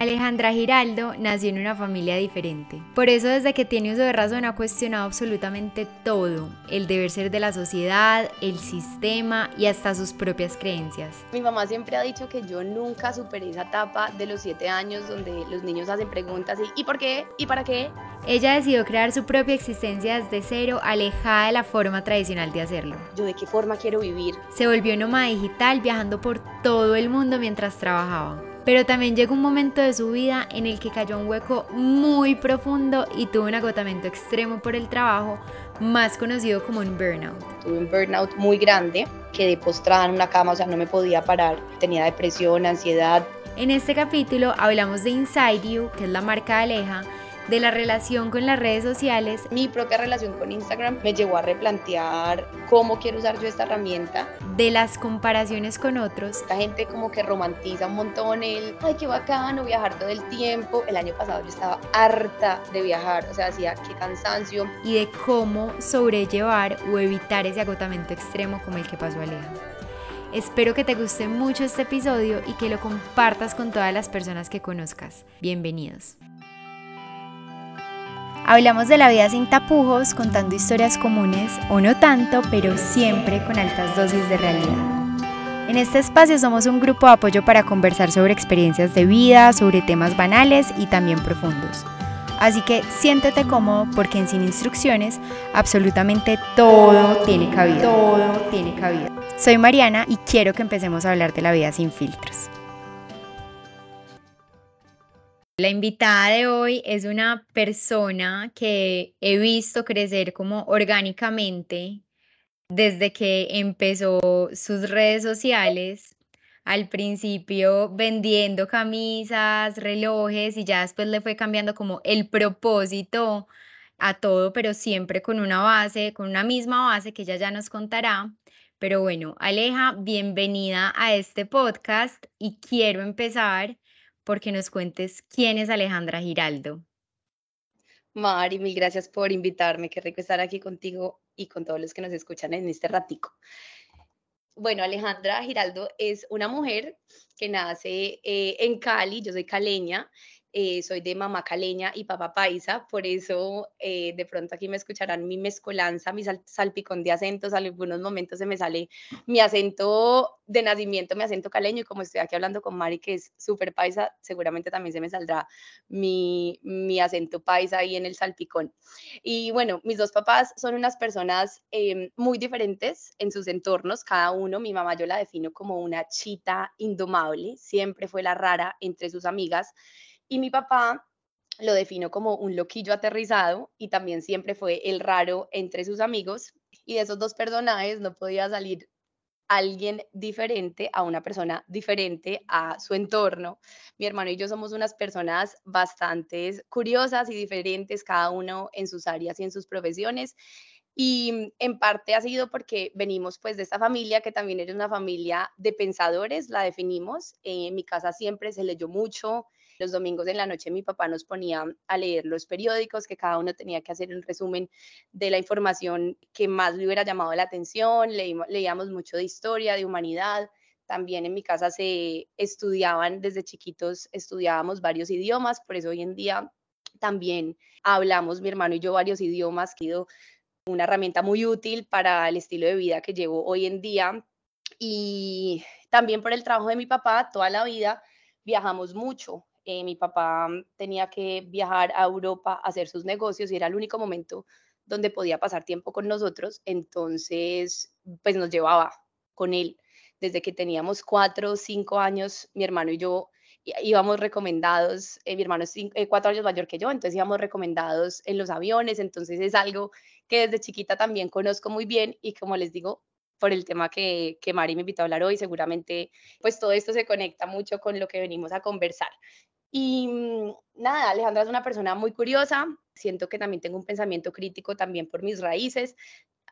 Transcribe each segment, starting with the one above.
Alejandra Giraldo nació en una familia diferente. Por eso desde que tiene uso de razón ha cuestionado absolutamente todo, el deber ser de la sociedad, el sistema y hasta sus propias creencias. Mi mamá siempre ha dicho que yo nunca superé esa etapa de los siete años donde los niños hacen preguntas y ¿y por qué? ¿y para qué? Ella decidió crear su propia existencia desde cero, alejada de la forma tradicional de hacerlo. ¿Yo de qué forma quiero vivir? Se volvió nómada digital viajando por todo el mundo mientras trabajaba. Pero también llegó un momento de su vida en el que cayó un hueco muy profundo y tuvo un agotamiento extremo por el trabajo, más conocido como un burnout. Tuve un burnout muy grande, quedé postrada en una cama, o sea, no me podía parar, tenía depresión, ansiedad. En este capítulo hablamos de Inside You, que es la marca de Aleja, de la relación con las redes sociales. Mi propia relación con Instagram me llevó a replantear cómo quiero usar yo esta herramienta. De las comparaciones con otros. La gente como que romantiza un montón el, ay, qué bacano viajar todo el tiempo. El año pasado yo estaba harta de viajar, o sea, hacía qué cansancio. Y de cómo sobrellevar o evitar ese agotamiento extremo como el que pasó Aleja. Espero que te guste mucho este episodio y que lo compartas con todas las personas que conozcas. Bienvenidos. Hablamos de la vida sin tapujos, contando historias comunes o no tanto, pero siempre con altas dosis de realidad. En este espacio somos un grupo de apoyo para conversar sobre experiencias de vida, sobre temas banales y también profundos. Así que siéntete cómodo porque en Sin Instrucciones absolutamente todo tiene cabida. Todo tiene cabida. Soy Mariana y quiero que empecemos a hablar de la vida sin filtros. La invitada de hoy es una persona que he visto crecer como orgánicamente desde que empezó sus redes sociales. Al principio vendiendo camisas, relojes y ya después le fue cambiando como el propósito a todo, pero siempre con una base, con una misma base que ella ya nos contará. Pero bueno, Aleja, bienvenida a este podcast y quiero empezar porque nos cuentes quién es Alejandra Giraldo. Mari, mil gracias por invitarme. Qué rico estar aquí contigo y con todos los que nos escuchan en este ratico. Bueno, Alejandra Giraldo es una mujer que nace eh, en Cali, yo soy caleña, eh, soy de mamá caleña y papá paisa, por eso eh, de pronto aquí me escucharán mi mezcolanza, mi salpicón de acentos, algunos momentos se me sale mi acento de nacimiento, mi acento caleño, y como estoy aquí hablando con Mari, que es súper paisa, seguramente también se me saldrá mi, mi acento paisa ahí en el salpicón. Y bueno, mis dos papás son unas personas em, muy diferentes en sus entornos, cada uno, mi mamá yo la defino como una chita indomable, siempre fue la rara entre sus amigas, y mi papá lo defino como un loquillo aterrizado y también siempre fue el raro entre sus amigos. Y de esos dos personajes no podía salir alguien diferente a una persona diferente a su entorno. Mi hermano y yo somos unas personas bastante curiosas y diferentes, cada uno en sus áreas y en sus profesiones. Y en parte ha sido porque venimos pues de esta familia que también era una familia de pensadores, la definimos. en mi casa siempre se leyó mucho, los domingos en la noche mi papá nos ponía a leer los periódicos, que cada uno tenía que hacer un resumen de la información que más le hubiera llamado la atención. leíamos mucho de historia, de humanidad. También en mi casa se estudiaban desde chiquitos, estudiábamos varios idiomas, por eso hoy en día también hablamos, mi hermano y yo, varios idiomas, que una herramienta muy útil para el estilo de vida que llevo hoy en día. Y también por el trabajo de mi papá, toda la vida viajamos mucho. Eh, mi papá tenía que viajar a Europa a hacer sus negocios y era el único momento donde podía pasar tiempo con nosotros, entonces pues nos llevaba con él. Desde que teníamos cuatro o cinco años, mi hermano y yo íbamos recomendados, eh, mi hermano es eh, cuatro años mayor que yo, entonces íbamos recomendados en los aviones, entonces es algo que desde chiquita también conozco muy bien y como les digo, por el tema que, que Mari me invitó a hablar hoy, seguramente pues todo esto se conecta mucho con lo que venimos a conversar. Y mm, nada, Alejandra es una persona muy curiosa, siento que también tengo un pensamiento crítico también por mis raíces.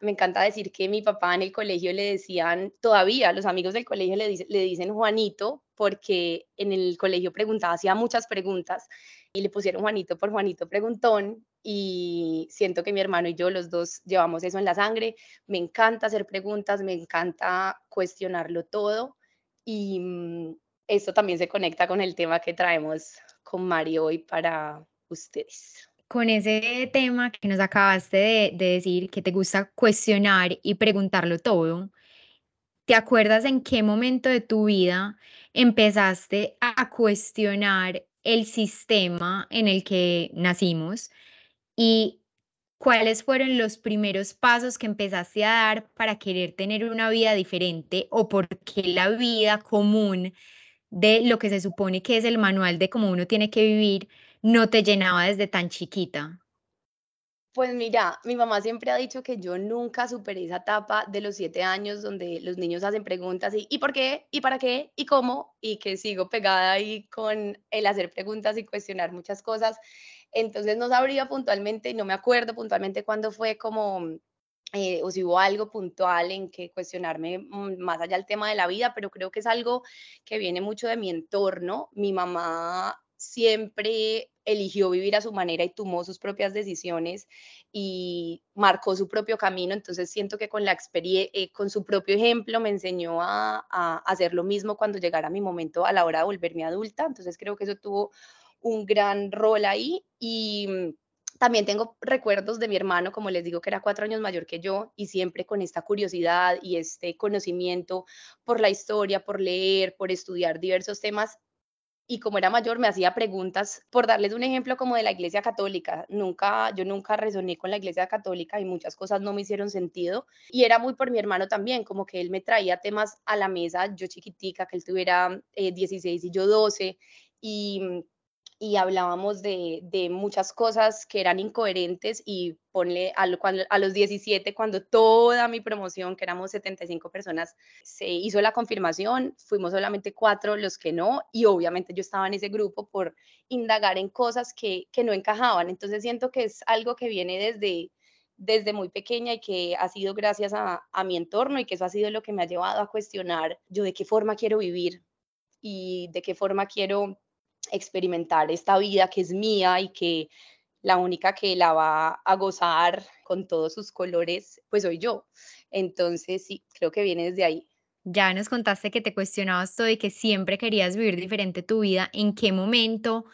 Me encanta decir que mi papá en el colegio le decían, todavía los amigos del colegio le, le dicen Juanito, porque en el colegio preguntaba, hacía muchas preguntas y le pusieron Juanito por Juanito Preguntón y siento que mi hermano y yo los dos llevamos eso en la sangre. Me encanta hacer preguntas, me encanta cuestionarlo todo y mm, esto también se conecta con el tema que traemos con Mari hoy para ustedes. Con ese tema que nos acabaste de, de decir, que te gusta cuestionar y preguntarlo todo, ¿te acuerdas en qué momento de tu vida empezaste a cuestionar el sistema en el que nacimos y cuáles fueron los primeros pasos que empezaste a dar para querer tener una vida diferente o por qué la vida común de lo que se supone que es el manual de cómo uno tiene que vivir no te llenaba desde tan chiquita? Pues mira, mi mamá siempre ha dicho que yo nunca superé esa etapa de los siete años donde los niños hacen preguntas y ¿y por qué? ¿y para qué? ¿y cómo? Y que sigo pegada ahí con el hacer preguntas y cuestionar muchas cosas. Entonces no sabría puntualmente, no me acuerdo puntualmente cuándo fue como, eh, o si hubo algo puntual en que cuestionarme mm, más allá del tema de la vida, pero creo que es algo que viene mucho de mi entorno. Mi mamá siempre eligió vivir a su manera y tomó sus propias decisiones y marcó su propio camino. Entonces siento que con la experiencia, eh, con su propio ejemplo me enseñó a, a, hacer lo mismo cuando llegara mi momento a la hora de volverme adulta. Entonces creo que eso tuvo un gran rol ahí y mm, también tengo recuerdos de mi hermano, como les digo, que era cuatro años mayor que yo y siempre con esta curiosidad y este conocimiento por la historia, por leer, por estudiar diversos temas, y como era mayor me hacía preguntas, por darles un ejemplo como de la Iglesia Católica. Nunca, yo nunca resoné con la Iglesia Católica y muchas cosas no me hicieron sentido. Y era muy por mi hermano también, como que él me traía temas a la mesa, yo chiquitica, que él tuviera 16 eh, y yo 12. Y y hablábamos de, de, muchas cosas que eran incoherentes y ponle a, a, los 17, cuando toda mi promoción, que éramos 75 personas, se hizo la confirmación, fuimos solamente cuatro los que no y obviamente yo estaba en ese grupo por indagar en cosas que, que no encajaban. Entonces siento que es algo que viene desde, desde muy pequeña y que ha sido gracias a, a mi entorno y que eso ha sido lo que me ha llevado a cuestionar yo de qué forma quiero vivir y de qué forma quiero experimentar esta vida que es mía y que la única que la va a gozar con todos sus colores, pues soy yo. Entonces, sí, creo que viene desde ahí. Ya nos contaste que te cuestionabas todo y que siempre querías vivir diferente tu vida. ¿En qué momento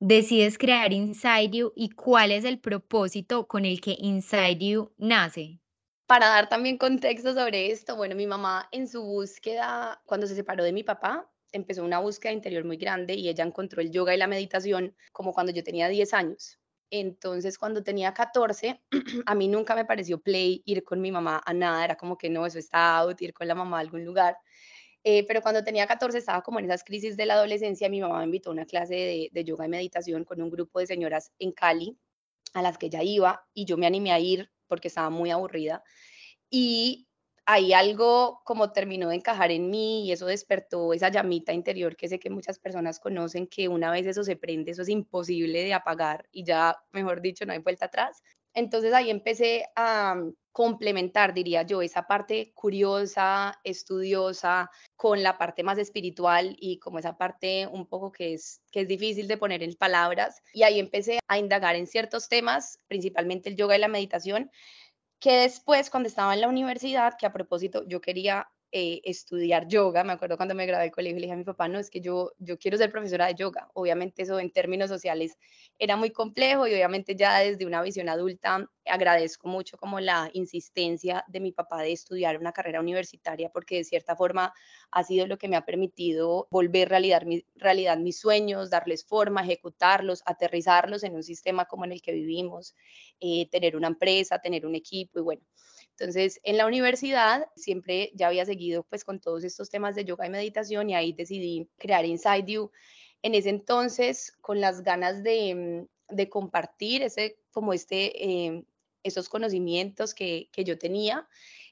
decides crear Inside You y cuál es el propósito con el que Inside You nace? Para dar también contexto sobre esto, bueno, mi mamá en su búsqueda, cuando se separó de mi papá, empezó una búsqueda interior muy grande y ella encontró el yoga y la meditación como cuando yo tenía 10 años. Entonces, cuando tenía 14, a mí nunca me pareció play ir con mi mamá a nada, era como que no, eso está out, ir con la mamá a algún lugar. Eh, pero cuando tenía 14 estaba como en esas crisis de la adolescencia, mi mamá me invitó a una clase de, de yoga y meditación con un grupo de señoras en Cali a las que ya iba y yo me animé a ir porque estaba muy aburrida. Y hay algo como terminó de encajar en mí y eso despertó esa llamita interior que sé que muchas personas conocen, que una vez eso se prende, eso es imposible de apagar y ya, mejor dicho, no hay vuelta atrás. Entonces ahí empecé a complementar, diría yo, esa parte curiosa, estudiosa, con la parte más espiritual y como esa parte un poco que es, que es difícil de poner en palabras. Y ahí empecé a indagar en ciertos temas, principalmente el yoga y la meditación, que después cuando estaba en la universidad, que a propósito yo quería eh, estudiar yoga. Me acuerdo cuando me gradué del colegio, le dije a mi papá, no, es que yo, yo quiero ser profesora de yoga. Obviamente eso en términos sociales era muy complejo y obviamente ya desde una visión adulta agradezco mucho como la insistencia de mi papá de estudiar una carrera universitaria porque de cierta forma ha sido lo que me ha permitido volver realidad, mi, realidad mis sueños, darles forma, ejecutarlos, aterrizarlos en un sistema como en el que vivimos, eh, tener una empresa, tener un equipo y bueno. Entonces, en la universidad siempre ya había seguido pues con todos estos temas de yoga y meditación y ahí decidí crear Inside You. En ese entonces, con las ganas de, mm, compartir ese, como este, eh, esos conocimientos que, que yo tenía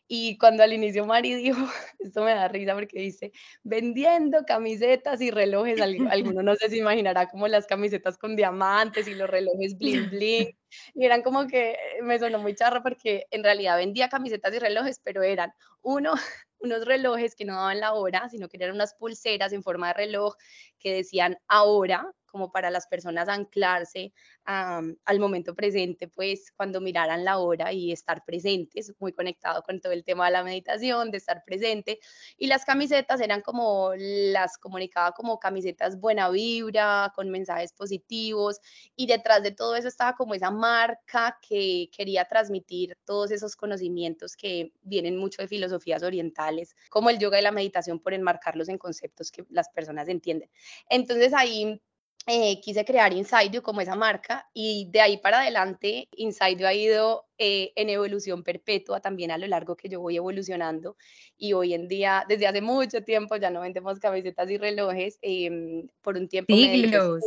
y cuando al inicio Mari dijo, esto me da risa porque dice, vendiendo camisetas y relojes, alguno no sé si imaginará como las camisetas con diamantes y los relojes bling bling. Y eran como que me sonó muy charro porque en realidad vendía camisetas y relojes, pero eran uno, unos relojes que no daban la hora, sino que eran unas pulseras en forma de reloj que decían ahora, como para las personas anclarse al momento presente, pues cuando miraran la hora y estar presentes, muy conectado con todo el tema de la meditación, de estar presente. Y las camisetas eran como, las comunicaba como camisetas buena vibra, con mensajes positivos. Y detrás de todo eso estaba como esa marca que quería transmitir todos esos conocimientos que vienen mucho de filosofías orientales, como el yoga y la meditación, por enmarcarlos en conceptos que las personas entienden. Entonces ahí eh, quise crear Inside como esa marca y de ahí para adelante Inside ha ido eh, en evolución perpetua también a lo largo que yo voy evolucionando y hoy en día, desde hace mucho tiempo ya no vendemos camisetas y relojes, em, por un tiempo... Siglos.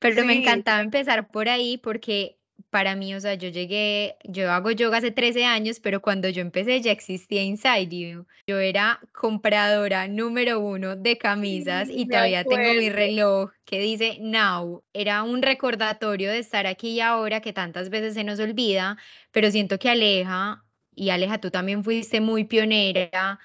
Pero me encantaba empezar por ahí porque para mí, o sea, yo llegué, yo hago yoga hace 13 años, pero cuando yo empecé ya existía Inside You. Yo era compradora número uno de camisas y todavía tengo mi reloj que dice Now. Era un recordatorio de estar aquí y ahora que tantas veces se nos olvida, pero siento que Aleja, y Aleja, tú también fuiste muy pionera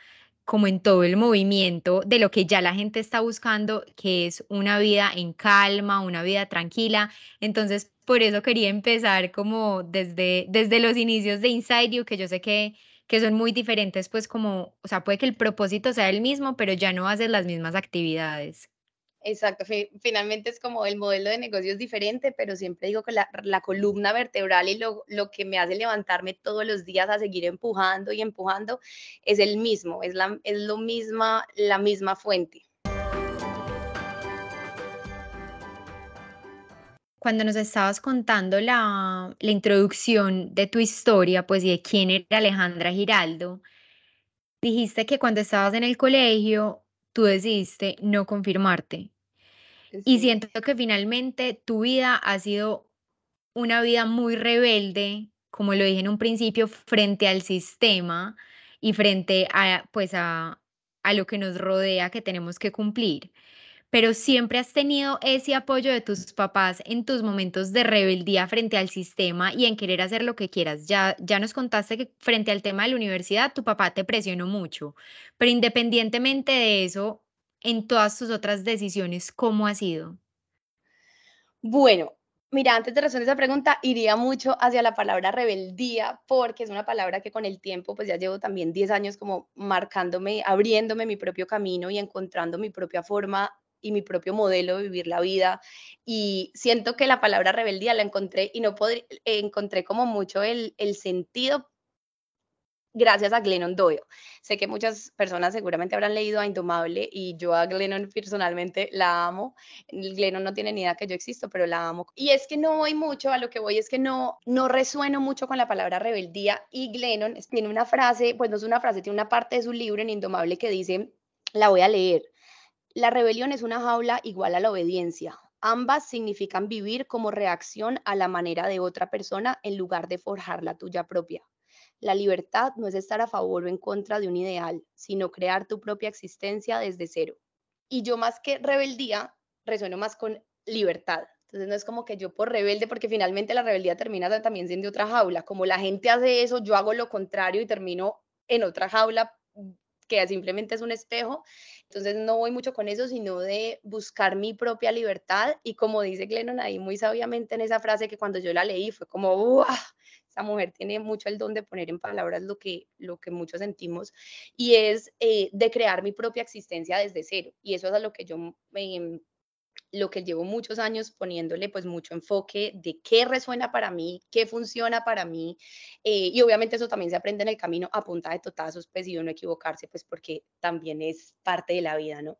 como en todo el movimiento de lo que ya la gente está buscando, que es una vida en calma, una vida tranquila. Entonces, por eso quería empezar como desde, desde los inicios de Inside You, que yo sé que, que son muy diferentes, pues como, o sea, puede que el propósito sea el mismo, pero ya no haces las mismas actividades. Exacto, finalmente es como el modelo de negocio es diferente, pero siempre digo que la, columna vertebral y lo, lo, que me hace levantarme todos los días a seguir empujando y empujando es el mismo, es, la, es lo misma, la misma fuente. Cuando nos estabas contando la, la introducción de tu historia, pues y de quién era Alejandra Giraldo, dijiste que cuando estabas en el colegio, tú decidiste no confirmarte y siento que finalmente tu vida ha sido una vida muy rebelde, como lo dije en un principio, frente al sistema y frente a, pues a, a lo que nos rodea que tenemos que cumplir. Pero siempre has tenido ese apoyo de tus papás en tus momentos de rebeldía frente al sistema y en querer hacer lo que quieras. Ya, ya nos contaste que frente al tema de la universidad tu papá te presionó mucho, pero independientemente de eso, en todas tus otras decisiones, ¿cómo ha sido? Bueno, mira, antes de responder esa pregunta, iría mucho hacia la palabra rebeldía, porque es una palabra que con el tiempo, pues ya llevo también 10 años como marcándome, abriéndome mi propio camino y encontrando mi propia forma y mi propio modelo de vivir la vida. Y siento que la palabra rebeldía la encontré y no podré, encontré como mucho el, el sentido gracias a Glennon Doyle. Sé que muchas personas seguramente habrán leído a Indomable y yo a Glennon personalmente la amo. Glennon no tiene ni idea que yo existo, pero la amo. Y es que no voy mucho, a lo que voy es que no, no resueno mucho con la palabra rebeldía y Glennon tiene una frase, pues no es una frase, tiene una parte de su libro en Indomable que dice, la voy a leer. La rebelión es una jaula igual a la obediencia. Ambas significan vivir como reacción a la manera de otra persona en lugar de forjar la tuya propia. La libertad no es estar a favor o en contra de un ideal, sino crear tu propia existencia desde cero. Y yo más que rebeldía, resueno más con libertad. Entonces no es como que yo por rebelde, porque finalmente la rebeldía termina también siendo otra jaula. Como la gente hace eso, yo hago lo contrario y termino en otra jaula que simplemente es un espejo. Entonces no voy mucho con eso, sino de buscar mi propia libertad. Y como dice Glennon ahí muy sabiamente en esa frase que cuando yo la leí fue como, ¡Uah! Esa mujer tiene mucho el don de poner en palabras lo que, lo que muchos sentimos, y es eh, de crear mi propia existencia desde cero. Y eso es a lo que yo me lo que llevo muchos años poniéndole pues mucho enfoque de qué resuena para mí, qué funciona para mí eh, y obviamente eso también se aprende en el camino a punta de totazos pues y no equivocarse pues porque también es parte de la vida, ¿no?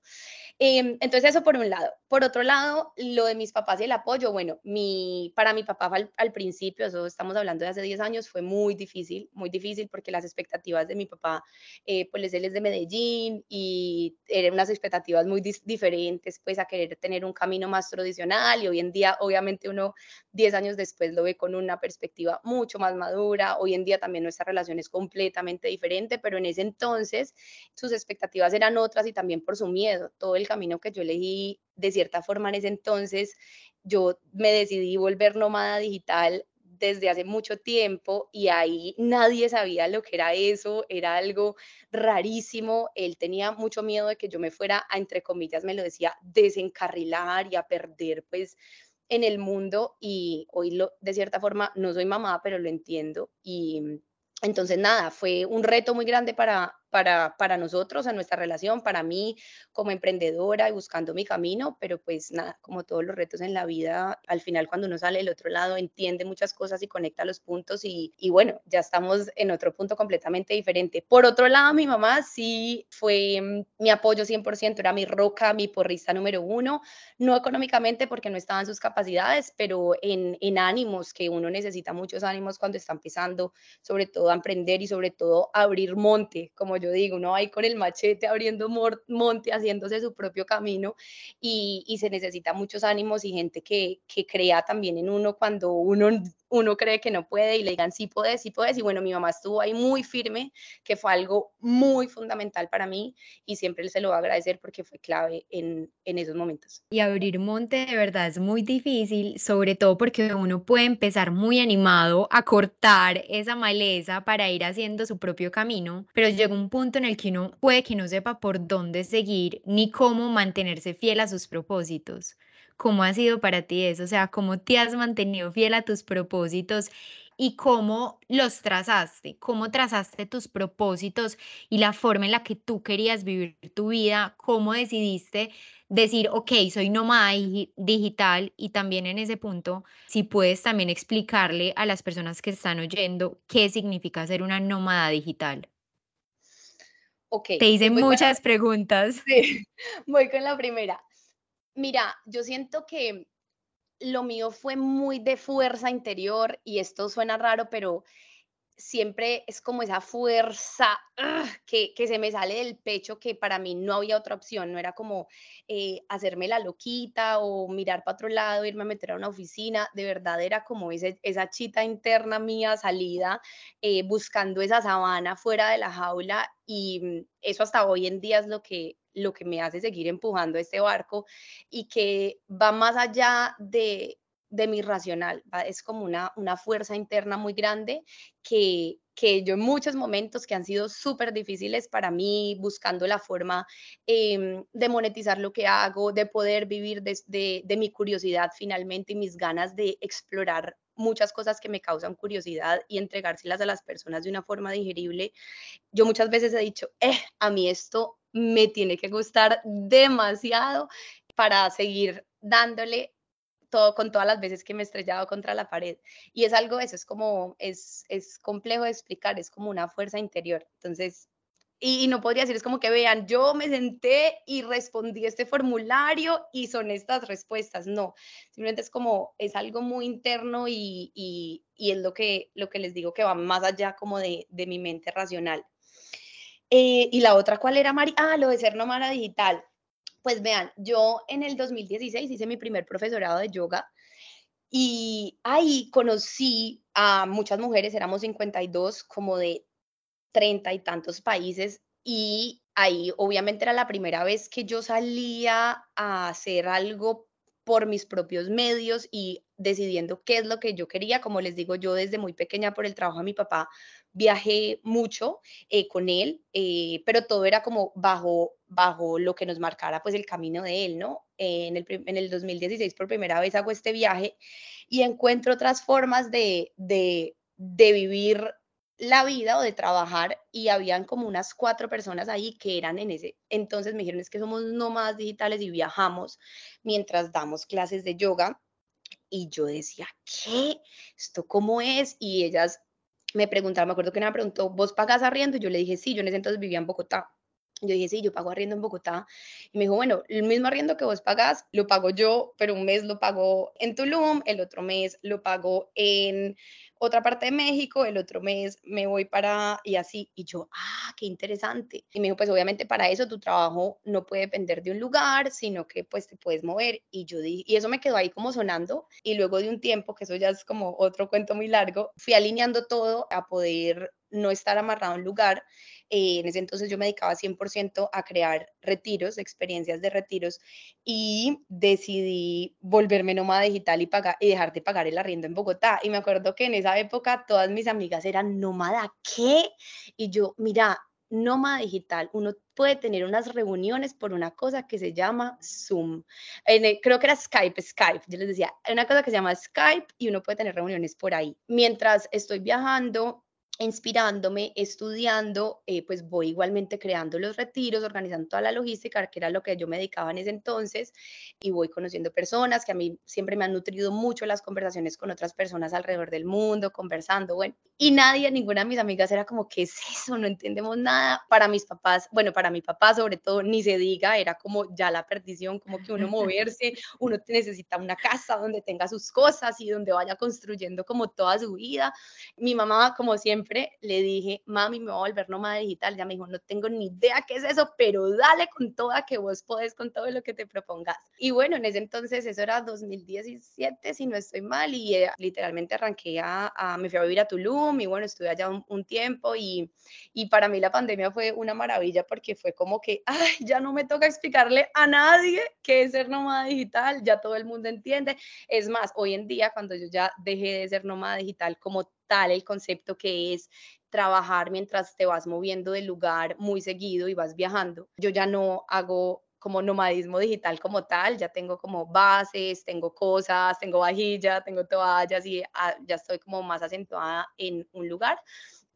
Em, entonces eso por un lado. Por otro lado, lo de mis papás y el apoyo, bueno, mi, para mi papá al, principio, eso estamos hablando de hace 10 años, fue muy difícil, muy difícil porque las expectativas de mi papá, eh, pues él es de Medellín y eran unas expectativas muy diferentes pues a querer tener un camino más tradicional y hoy en día obviamente uno 10 años después lo ve con una perspectiva mucho más madura, hoy en día también nuestra relación es completamente diferente, pero en ese entonces sus expectativas eran otras y también por su miedo, todo el camino que yo elegí de cierta forma en ese entonces, yo me decidí volver nómada digital desde hace mucho tiempo y ahí nadie sabía lo que era eso, era algo rarísimo. Él tenía mucho miedo de que yo me fuera a, entre comillas, me lo decía, desencarrilar y a perder pues en el mundo y hoy lo, de cierta forma no soy mamá, pero lo entiendo y entonces nada, fue un reto muy grande para, para, para nosotros, en nuestra relación, para mí como emprendedora y buscando mi camino, pero pues nada, como todos los retos en la vida, al final cuando uno sale del otro lado entiende muchas cosas y conecta los puntos y, y bueno, ya estamos en otro punto completamente diferente. Por otro lado, mi mamá sí fue mm, mi apoyo 100%, era mi roca, mi porrista número uno, no económicamente porque no estaban sus capacidades, pero en, en ánimos, que uno necesita muchos ánimos cuando está empezando, sobre todo a emprender y sobre todo a abrir monte, como yo digo, uno va ahí con el machete abriendo monte, haciéndose su propio camino y, y se necesita muchos ánimos y gente que, que crea también en uno cuando uno uno cree que no puede y le digan sí puedes, sí puedes. Y bueno, mi mamá estuvo ahí muy firme, que fue algo muy fundamental para mí y siempre se lo voy a agradecer porque fue clave en, en esos momentos. Y abrir monte de verdad es muy difícil, sobre todo porque uno puede empezar muy animado a cortar esa maleza para ir haciendo su propio camino, pero llega un punto en el que uno puede que no sepa por dónde seguir ni cómo mantenerse fiel a sus propósitos. ¿Cómo ha sido para ti eso? O sea, ¿cómo te has mantenido fiel a tus propósitos y cómo los trazaste? ¿Cómo trazaste tus propósitos y la forma en la que tú querías vivir tu vida? ¿Cómo decidiste decir, ok, soy nómada digital y también en ese punto, si puedes también explicarle a las personas que están oyendo qué significa ser una nómada digital? Ok. Te hice muchas preguntas. Sí, voy con la primera. Mira, yo siento que lo mío fue muy de fuerza interior y esto suena raro, pero siempre es como esa fuerza que, que, se me sale del pecho que para mí no había otra opción, no era como eh, hacerme la loquita o mirar para otro lado, irme a meter a una oficina, de verdad era como ese, esa chita interna mía salida, eh, buscando esa sabana fuera de la jaula y mm, eso hasta hoy en día es lo que, lo que me hace seguir empujando este barco y que va más allá de, de mi racional, es como una, una fuerza interna muy grande que, que yo en muchos momentos que han sido súper difíciles para mí, buscando la forma em, de monetizar lo que hago, de poder vivir de, de, mi curiosidad finalmente y mis ganas de explorar muchas cosas que me causan curiosidad y entregárselas a las personas de una forma digerible. Yo muchas veces he dicho, eh, a mí esto me tiene que gustar demasiado para seguir dándole todo, con todas las veces que me he estrellado contra la pared. Y es algo eso, es como, es, es complejo de explicar, es como una fuerza interior. Entonces, y, no podría decir, es como que vean, yo me senté y respondí este formulario y son estas respuestas. No, simplemente es como, es algo muy interno y, y, y es lo que, lo que les digo que va más allá como de, de mi mente racional. Eh, y la otra, ¿cuál era, Mari? Ah, lo de ser nómada digital. Pues vean, yo en el 2016 hice mi primer profesorado de yoga y ahí conocí a muchas mujeres, éramos 52, como de treinta y tantos países y ahí obviamente era la primera vez que yo salía a hacer algo por mis propios medios y decidiendo qué es lo que yo quería. Como les digo, yo desde muy pequeña por el trabajo de mi papá viajé mucho eh, con él, eh, pero todo era como bajo, bajo lo que nos marcara pues el camino de él, ¿no? en, el, en, el, 2016 por primera vez hago este viaje y encuentro otras formas de, de, de vivir la vida o de trabajar y habían como unas cuatro personas ahí que eran en ese entonces me dijeron es que somos nómadas digitales y viajamos mientras damos clases de yoga y yo decía, ¿qué? ¿Esto cómo es? Y ellas me preguntaron, me acuerdo que una me preguntó, ¿vos pagas arriendo? Y yo le dije, sí, yo en ese entonces vivía en Bogotá. Yo dije, sí, yo pago arriendo en Bogotá. Y me dijo, bueno, el mismo arriendo que vos pagas, lo pago yo, pero un mes lo pago en Tulum, el otro mes lo pago en otra parte de México, el otro mes me voy para y así. Y yo, ah, qué interesante. Y me dijo, pues obviamente para eso tu trabajo no puede depender de un lugar, sino que pues te puedes mover. Y yo dije, y eso me quedó ahí como sonando. Y luego de un tiempo, que eso ya es como otro cuento muy largo, fui alineando todo a poder no estar amarrado a un lugar. Eh, en ese entonces yo me dedicaba 100% a crear retiros, experiencias de retiros y decidí volverme nómada digital y, pagar, y dejar de pagar el arriendo en Bogotá. Y me acuerdo que en esa época todas mis amigas eran nómada, ¿qué? Y yo, mira, nómada digital, uno puede tener unas reuniones por una cosa que se llama Zoom. creo que era Skype, Skype. Yo les decía, una cosa que se llama Skype y uno puede tener reuniones por ahí. Mientras estoy viajando, inspirándome, estudiando, eh, pues voy igualmente creando los retiros, organizando toda la logística, que era lo que yo me dedicaba en ese entonces, y voy conociendo personas que a mí siempre me han nutrido mucho las conversaciones con otras personas alrededor del mundo, conversando, bueno, y nadie, ninguna de mis amigas era como, ¿qué es eso? No entendemos nada. Para mis papás, bueno, para mi papá sobre todo, ni se diga, era como ya la perdición, como que uno moverse, uno necesita una casa donde tenga sus cosas y donde vaya construyendo como toda su vida. Mi mamá, como siempre, le dije, mami, me voy a volver nómada digital. Ya me dijo, no tengo ni idea qué es eso, pero dale con toda que vos podés con todo lo que te propongas. Y bueno, en ese entonces, eso era 2017, si no estoy mal, y eh, literalmente arranqué a, me fui a vivir a Tulum y bueno, estuve allá un, tiempo y, y para mí la pandemia fue una maravilla porque fue como que, ay, ya no me toca explicarle a nadie qué es ser nómada digital, ya todo el mundo entiende. Es más, hoy en día, cuando yo ya dejé de ser nómada digital como el concepto que es trabajar mientras te vas moviendo de lugar muy seguido y vas viajando. Yo ya no hago como nomadismo digital como tal, ya tengo como bases, tengo cosas, tengo vajilla, tengo toallas y ah, ya estoy como más acentuada en un lugar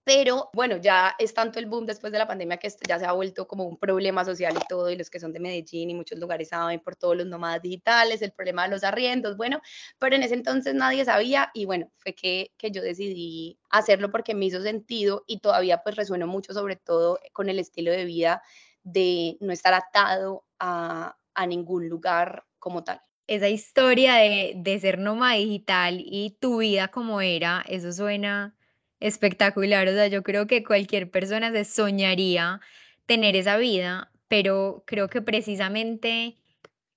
pero bueno, ya es tanto el boom después de la pandemia que ya se ha vuelto como un problema social y todo, y los que son de Medellín y muchos lugares saben por todos los nómadas digitales, el problema de los arriendos, bueno, pero en ese entonces nadie sabía y bueno, fue que, que yo decidí hacerlo porque me hizo sentido y todavía pues resueno mucho sobre todo con el estilo de vida de no estar atado a, a ningún lugar como tal. Esa historia de, de, ser nómada digital y tu vida como era, eso suena Espectacular, o sea, yo creo que cualquier persona se soñaría tener esa vida, pero creo que precisamente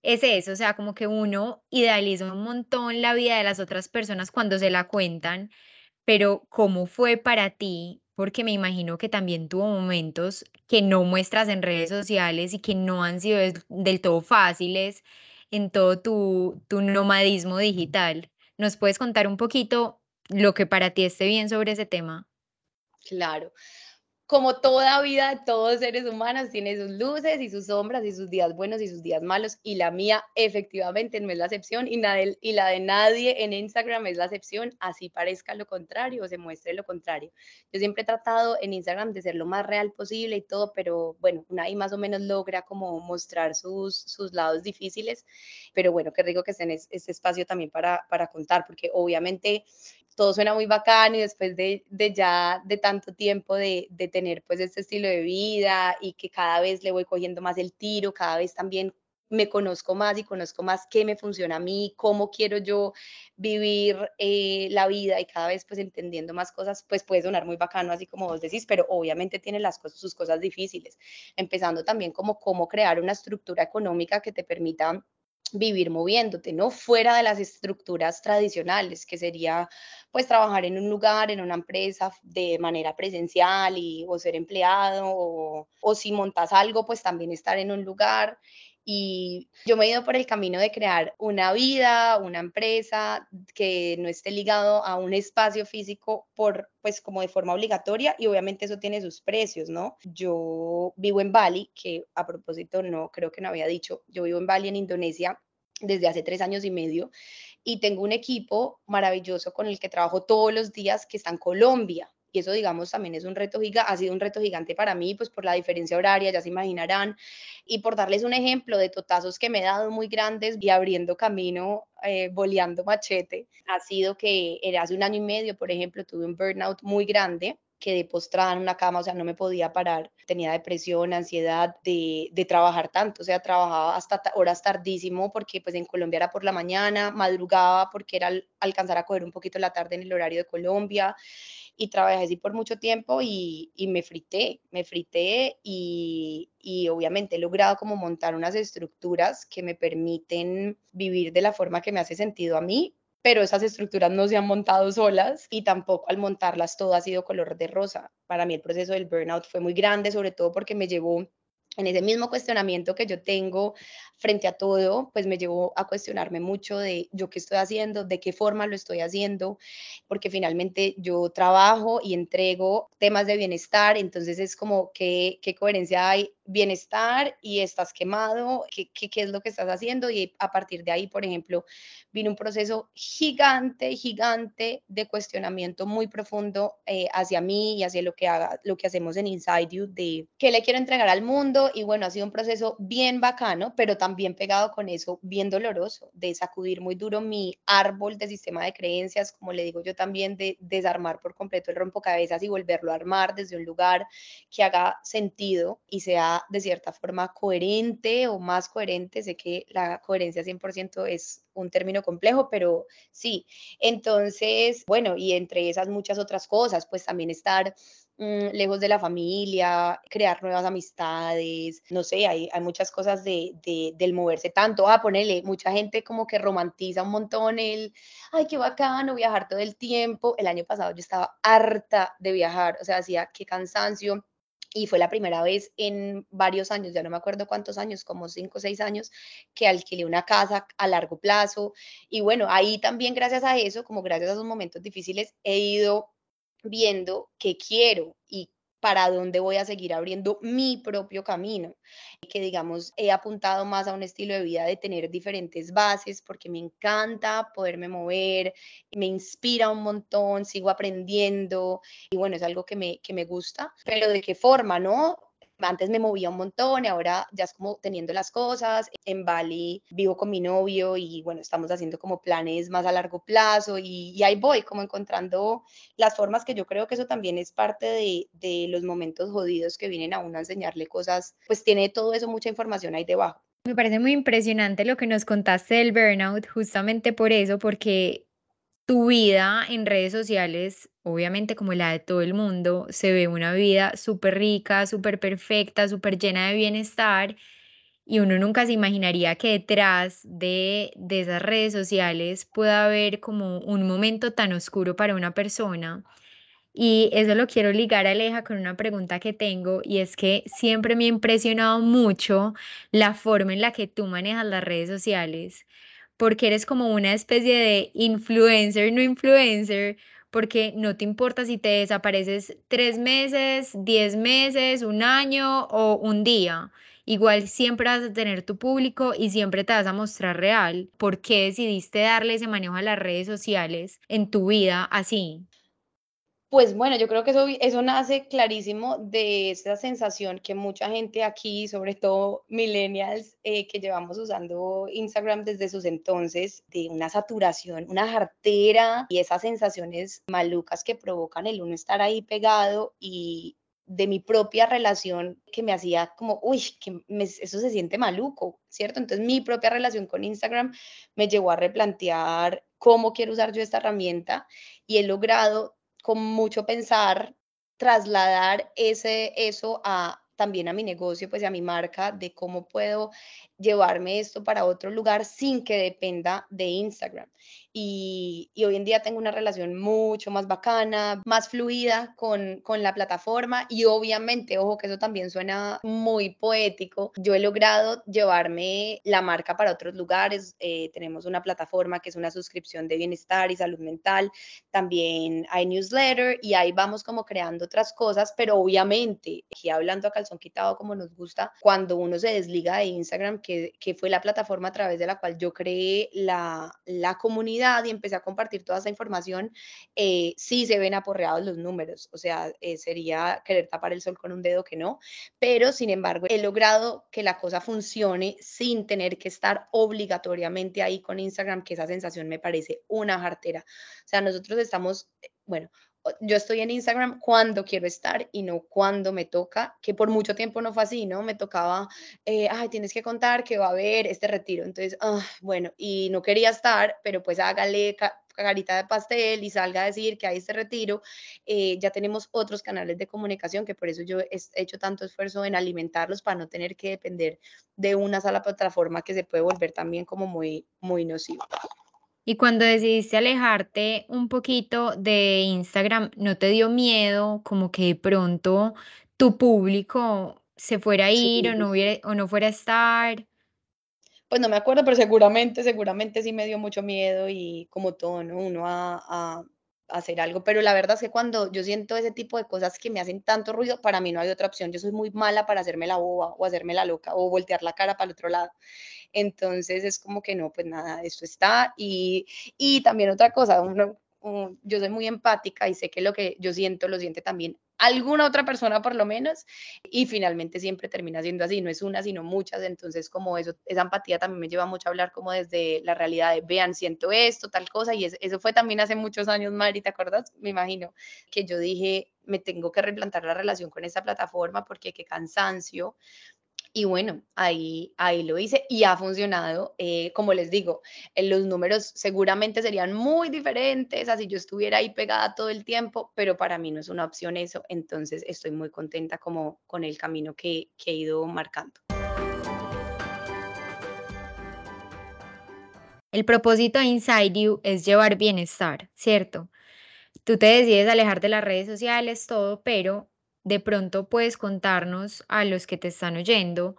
es eso, o sea, como que uno idealiza un montón la vida de las otras personas cuando se la cuentan, pero ¿cómo fue para ti? Porque me imagino que también tuvo momentos que no muestras en redes sociales y que no han sido del todo fáciles en todo tu, tu nomadismo digital. ¿Nos puedes contar un poquito lo que para ti esté bien sobre ese tema. Claro como toda vida de todos seres humanos, tiene sus luces y sus sombras y sus días buenos y sus días malos. Y la mía efectivamente no es la excepción y, y la de nadie en Instagram es la excepción, así parezca lo contrario o se muestre lo contrario. Yo siempre he tratado en Instagram de ser lo más real posible y todo, pero bueno, nadie más o menos logra como mostrar sus, sus lados difíciles. Pero bueno, qué rico que esté en este espacio también para, para contar, porque obviamente todo suena muy bacán y después de, ya de tanto tiempo de, de, tener pues este estilo de vida y que cada vez le voy cogiendo más el tiro, cada vez también me conozco más y conozco más qué me funciona a mí, cómo quiero yo vivir eh, la vida y cada vez pues entendiendo más cosas, pues puede sonar muy bacano así como vos decís, pero obviamente tiene las sus cosas difíciles, empezando también como cómo crear una estructura económica que te permita vivir moviéndote, ¿no? Fuera de las estructuras tradicionales, que sería pues trabajar en un lugar, en una empresa de manera presencial y, o ser empleado, o, o si montas algo, pues también estar en un lugar y yo me he ido por el camino de crear una vida, una empresa que no esté ligado a un espacio físico por, pues como de forma obligatoria y obviamente eso tiene sus precios, ¿no? Yo vivo en Bali, que a propósito no creo que no había dicho, yo vivo en Bali en Indonesia desde hace tres años y medio y tengo un equipo maravilloso con el que trabajo todos los días que está en Colombia y eso, digamos, también es un reto gigante, ha sido un reto gigante para mí, pues por la diferencia horaria, ya se imaginarán, y por darles un ejemplo de totazos que me he dado muy grandes y abriendo camino, eh, boleando machete, ha sido que era hace un año y medio, por ejemplo, tuve un burnout muy grande, quedé postrada en una cama, o sea, no me podía parar, tenía depresión, ansiedad de, de, trabajar tanto, o sea, trabajaba hasta horas tardísimo porque pues en Colombia era por la mañana, madrugaba porque era alcanzar a coger un poquito la tarde en el horario de Colombia, y trabajé así por mucho tiempo y, y me frité, me frité y, y, obviamente he logrado como montar unas estructuras que me permiten vivir de la forma que me hace sentido a mí, pero esas estructuras no se han montado solas y tampoco al montarlas todo ha sido color de rosa. Para mí el proceso del burnout fue muy grande, sobre todo porque me llevó en ese mismo cuestionamiento que yo tengo frente a todo, pues me llevó a cuestionarme mucho de yo qué estoy haciendo, de qué forma lo estoy haciendo, porque finalmente yo trabajo y entrego temas de bienestar, entonces es como qué, qué coherencia hay, bienestar y estás quemado, ¿qué, ¿qué, qué, es lo que estás haciendo y a partir de ahí, por ejemplo, vino un proceso gigante, gigante de cuestionamiento muy profundo eh, hacia mí y hacia lo que, haga, lo que hacemos en Inside You, de qué le quiero entregar al mundo. Y bueno, ha sido un proceso bien bacano, pero también pegado con eso, bien doloroso, de sacudir muy duro mi árbol de sistema de creencias, como le digo yo también, de desarmar por completo el rompecabezas y volverlo a armar desde un lugar que haga sentido y sea de cierta forma coherente o más coherente. Sé que la coherencia 100% es un término complejo, pero sí. Entonces, bueno, y entre esas muchas otras cosas, pues también estar Mm, lejos de la familia, crear nuevas amistades, no sé, hay, hay muchas cosas de, de, del moverse tanto. Ah, ponele, mucha gente como que romantiza un montón el, ay, qué bacano viajar todo el tiempo. El año pasado yo estaba harta de viajar, o sea, hacía qué cansancio. Y fue la primera vez en varios años, ya no me acuerdo cuántos años, como cinco o seis años, que alquilé una casa a largo plazo. Y bueno, ahí también gracias a eso, como gracias a esos momentos difíciles, he ido viendo qué quiero y para dónde voy a seguir abriendo mi propio camino. Que digamos, he apuntado más a un estilo de vida de tener diferentes bases porque me encanta poderme mover, me inspira un montón, sigo aprendiendo y bueno, es algo que me, que me gusta, pero de qué forma, ¿no? Antes me movía un montón y ahora ya es como teniendo las cosas. En Bali vivo con mi novio y bueno, estamos haciendo como planes más a largo plazo y, y ahí voy como encontrando las formas que yo creo que eso también es parte de, de los momentos jodidos que vienen a uno a enseñarle cosas, pues tiene todo eso, mucha información ahí debajo. Me parece muy impresionante lo que nos contaste del burnout, justamente por eso, porque tu vida en redes sociales, obviamente como la de todo el mundo, se ve una vida súper rica, súper perfecta, súper llena de bienestar y uno nunca se imaginaría que detrás de, de esas redes sociales pueda haber como un momento tan oscuro para una persona. Y eso lo quiero ligar, Aleja, con una pregunta que tengo y es que siempre me ha impresionado mucho la forma en la que tú manejas las redes sociales porque eres como una especie de influencer, no influencer, porque no te importa si te desapareces tres meses, diez meses, un año o un día. Igual siempre vas a tener tu público y siempre te vas a mostrar real. ¿Por qué decidiste darle ese manejo a las redes sociales en tu vida así? Pues bueno, yo creo que eso, eso nace clarísimo de esa sensación que mucha gente aquí, sobre todo millennials, eh, que llevamos usando Instagram desde sus entonces, de una saturación, una jartera y esas sensaciones malucas que provocan el uno estar ahí pegado y de mi propia relación que me hacía como, uy, que eso se siente maluco, ¿cierto? Entonces mi propia relación con Instagram me llevó a replantear cómo quiero usar yo esta herramienta y he logrado con mucho pensar, trasladar ese, eso a también a mi negocio, pues a mi marca, de cómo puedo llevarme esto para otro lugar sin que dependa de Instagram. Y, hoy en día tengo una relación mucho más bacana, más fluida con, con la plataforma y obviamente, ojo que eso también suena muy poético, yo he logrado llevarme la marca para otros lugares, eh, tenemos una plataforma que es una suscripción de bienestar y salud mental, también hay newsletter y ahí vamos como creando otras cosas, pero obviamente, aquí hablando a calzón quitado como nos gusta, cuando uno se desliga de Instagram, que, fue la plataforma a través de la cual yo creé la, la comunidad, y empecé a compartir toda esa información, eh, sí se ven aporreados los números, o sea, eh, sería querer tapar el sol con un dedo que no, pero sin embargo he logrado que la cosa funcione sin tener que estar obligatoriamente ahí con Instagram, que esa sensación me parece una jartera. O sea, nosotros estamos, eh, bueno, yo estoy en Instagram cuando quiero estar y no cuando me toca, que por mucho tiempo no fue así, ¿no? Me tocaba, eh, ay, tienes que contar que va a haber este retiro. Entonces, ah, bueno, y no quería estar, pero pues hágale carita de pastel y salga a decir que hay este retiro. Eh, ya tenemos otros canales de comunicación que por eso yo he hecho tanto esfuerzo en alimentarlos para no tener que depender de una sola plataforma que se puede volver también como muy, muy nocivo. Y cuando decidiste alejarte un poquito de Instagram, ¿no te dio miedo como que de pronto tu público se fuera a ir o no hubiera o no fuera a estar? Pues no me acuerdo, pero seguramente, seguramente sí me dio mucho miedo y como todo, ¿no? Uno a, a hacer algo, pero la verdad es que cuando yo siento ese tipo de cosas que me hacen tanto ruido, para mí no hay otra opción. Yo soy muy mala para hacerme la boba o hacerme la loca o voltear la cara para el otro lado. Entonces es como que no, pues nada, esto está. Y, y también otra cosa, uno, un- yo soy muy empática y sé que lo que yo siento lo siente también alguna otra persona por lo menos y finalmente siempre termina siendo así, no es una, sino muchas, entonces como eso, esa empatía también me lleva mucho a hablar como desde la realidad de, vean, siento esto, tal cosa, y es- eso fue también hace muchos años, Mari, ¿te acuerdas? Me imagino que yo dije, me tengo que replantar la relación con esta plataforma porque qué cansancio, y bueno, ahí, ahí lo hice y ha funcionado. Eh, como les digo, en los números seguramente serían muy diferentes, así yo estuviera ahí pegada todo el tiempo, pero para mí no es una opción eso. Entonces estoy muy contenta como con el camino que, que he ido marcando. El propósito de Inside You es llevar bienestar, ¿cierto? Tú te decides alejar de las redes sociales, todo, pero de pronto puedes contarnos a los que te están oyendo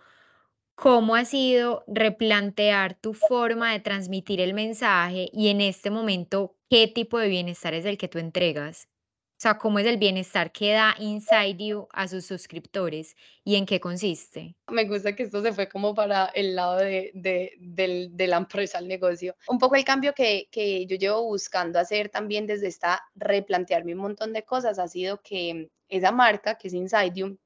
cómo ha sido replantear tu forma de transmitir el mensaje y en este momento qué tipo de bienestar es el que tú entregas. O sea, cómo es el bienestar que da Inside You a sus suscriptores y en qué consiste. Me gusta que esto se fue como para el lado de, de, del- de la empresa, el negocio. Un poco el cambio que, que yo llevo buscando hacer también desde esta, replantearme un montón de cosas, ha sido que esa marca, que es Inside You,